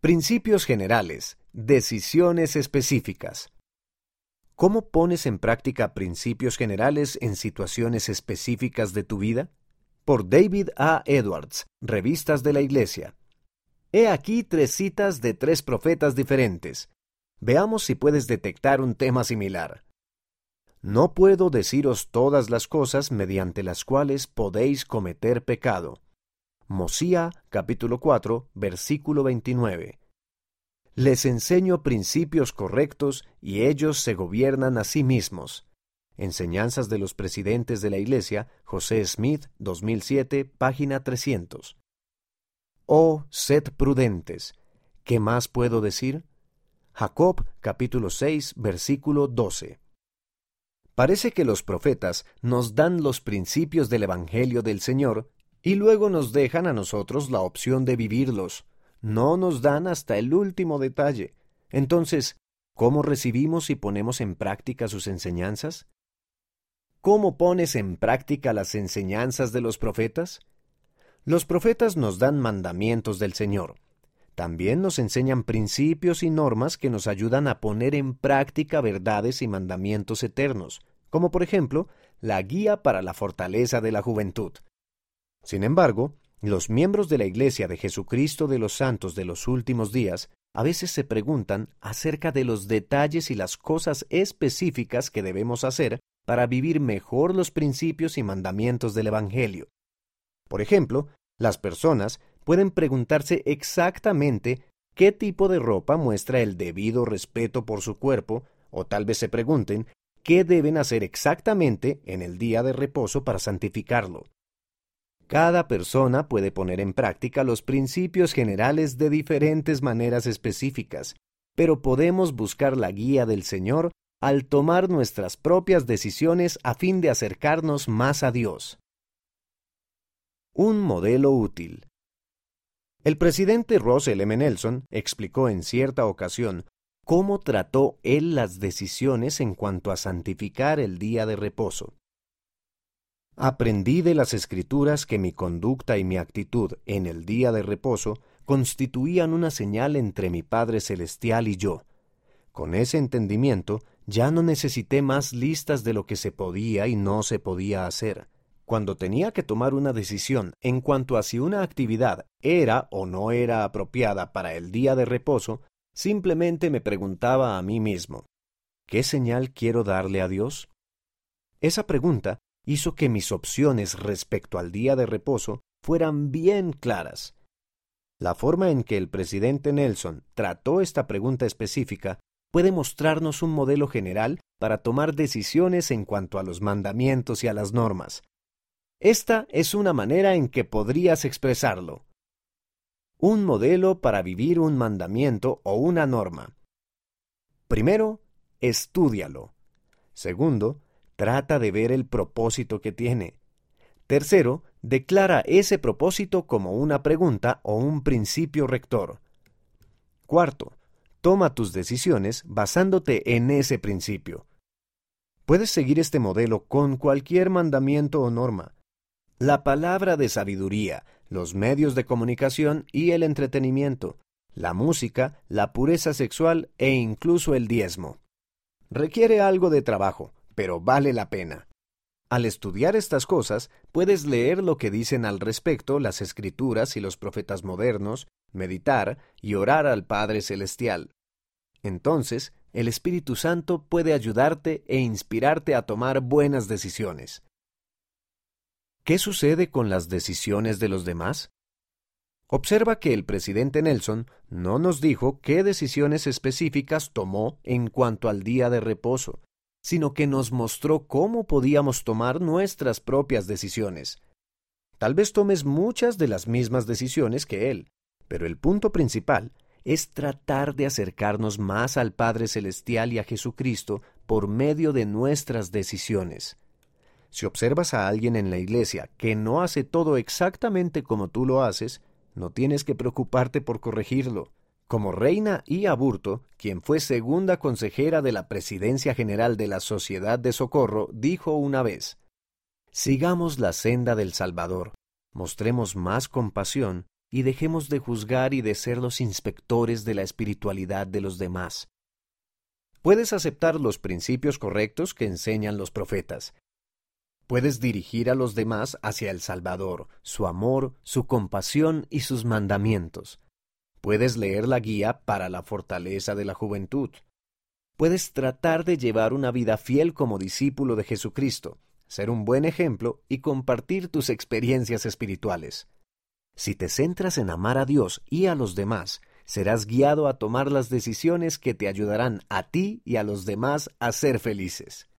Principios generales. Decisiones específicas. ¿Cómo pones en práctica principios generales en situaciones específicas de tu vida? Por David A. Edwards, Revistas de la Iglesia. He aquí tres citas de tres profetas diferentes. Veamos si puedes detectar un tema similar. No puedo deciros todas las cosas mediante las cuales podéis cometer pecado. Mosía capítulo 4 versículo 29. Les enseño principios correctos y ellos se gobiernan a sí mismos. Enseñanzas de los presidentes de la Iglesia, José Smith, 2007, página 300. Oh, sed prudentes. ¿Qué más puedo decir? Jacob capítulo 6, versículo 12. Parece que los profetas nos dan los principios del Evangelio del Señor y luego nos dejan a nosotros la opción de vivirlos. No nos dan hasta el último detalle. Entonces, ¿cómo recibimos y ponemos en práctica sus enseñanzas? ¿Cómo pones en práctica las enseñanzas de los profetas? Los profetas nos dan mandamientos del Señor. También nos enseñan principios y normas que nos ayudan a poner en práctica verdades y mandamientos eternos, como por ejemplo la guía para la fortaleza de la juventud. Sin embargo, los miembros de la Iglesia de Jesucristo de los Santos de los últimos días a veces se preguntan acerca de los detalles y las cosas específicas que debemos hacer para vivir mejor los principios y mandamientos del Evangelio. Por ejemplo, las personas pueden preguntarse exactamente qué tipo de ropa muestra el debido respeto por su cuerpo, o tal vez se pregunten qué deben hacer exactamente en el día de reposo para santificarlo. Cada persona puede poner en práctica los principios generales de diferentes maneras específicas, pero podemos buscar la guía del Señor al tomar nuestras propias decisiones a fin de acercarnos más a Dios. Un modelo útil. El presidente Russell M. Nelson explicó en cierta ocasión cómo trató él las decisiones en cuanto a santificar el día de reposo. Aprendí de las escrituras que mi conducta y mi actitud en el día de reposo constituían una señal entre mi Padre Celestial y yo. Con ese entendimiento ya no necesité más listas de lo que se podía y no se podía hacer. Cuando tenía que tomar una decisión en cuanto a si una actividad era o no era apropiada para el día de reposo, simplemente me preguntaba a mí mismo, ¿qué señal quiero darle a Dios? Esa pregunta hizo que mis opciones respecto al día de reposo fueran bien claras. La forma en que el presidente Nelson trató esta pregunta específica puede mostrarnos un modelo general para tomar decisiones en cuanto a los mandamientos y a las normas. Esta es una manera en que podrías expresarlo. Un modelo para vivir un mandamiento o una norma. Primero, estúdialo. Segundo, Trata de ver el propósito que tiene. Tercero, declara ese propósito como una pregunta o un principio rector. Cuarto, toma tus decisiones basándote en ese principio. Puedes seguir este modelo con cualquier mandamiento o norma. La palabra de sabiduría, los medios de comunicación y el entretenimiento, la música, la pureza sexual e incluso el diezmo. Requiere algo de trabajo, pero vale la pena. Al estudiar estas cosas, puedes leer lo que dicen al respecto las escrituras y los profetas modernos, meditar y orar al Padre Celestial. Entonces, el Espíritu Santo puede ayudarte e inspirarte a tomar buenas decisiones. ¿Qué sucede con las decisiones de los demás? Observa que el presidente Nelson no nos dijo qué decisiones específicas tomó en cuanto al día de reposo, sino que nos mostró cómo podíamos tomar nuestras propias decisiones. Tal vez tomes muchas de las mismas decisiones que Él, pero el punto principal es tratar de acercarnos más al Padre Celestial y a Jesucristo por medio de nuestras decisiones. Si observas a alguien en la iglesia que no hace todo exactamente como tú lo haces, no tienes que preocuparte por corregirlo. Como reina y Aburto, quien fue segunda consejera de la Presidencia General de la Sociedad de Socorro, dijo una vez, Sigamos la senda del Salvador, mostremos más compasión y dejemos de juzgar y de ser los inspectores de la espiritualidad de los demás. Puedes aceptar los principios correctos que enseñan los profetas. Puedes dirigir a los demás hacia el Salvador, su amor, su compasión y sus mandamientos. Puedes leer la guía para la fortaleza de la juventud. Puedes tratar de llevar una vida fiel como discípulo de Jesucristo, ser un buen ejemplo y compartir tus experiencias espirituales. Si te centras en amar a Dios y a los demás, serás guiado a tomar las decisiones que te ayudarán a ti y a los demás a ser felices.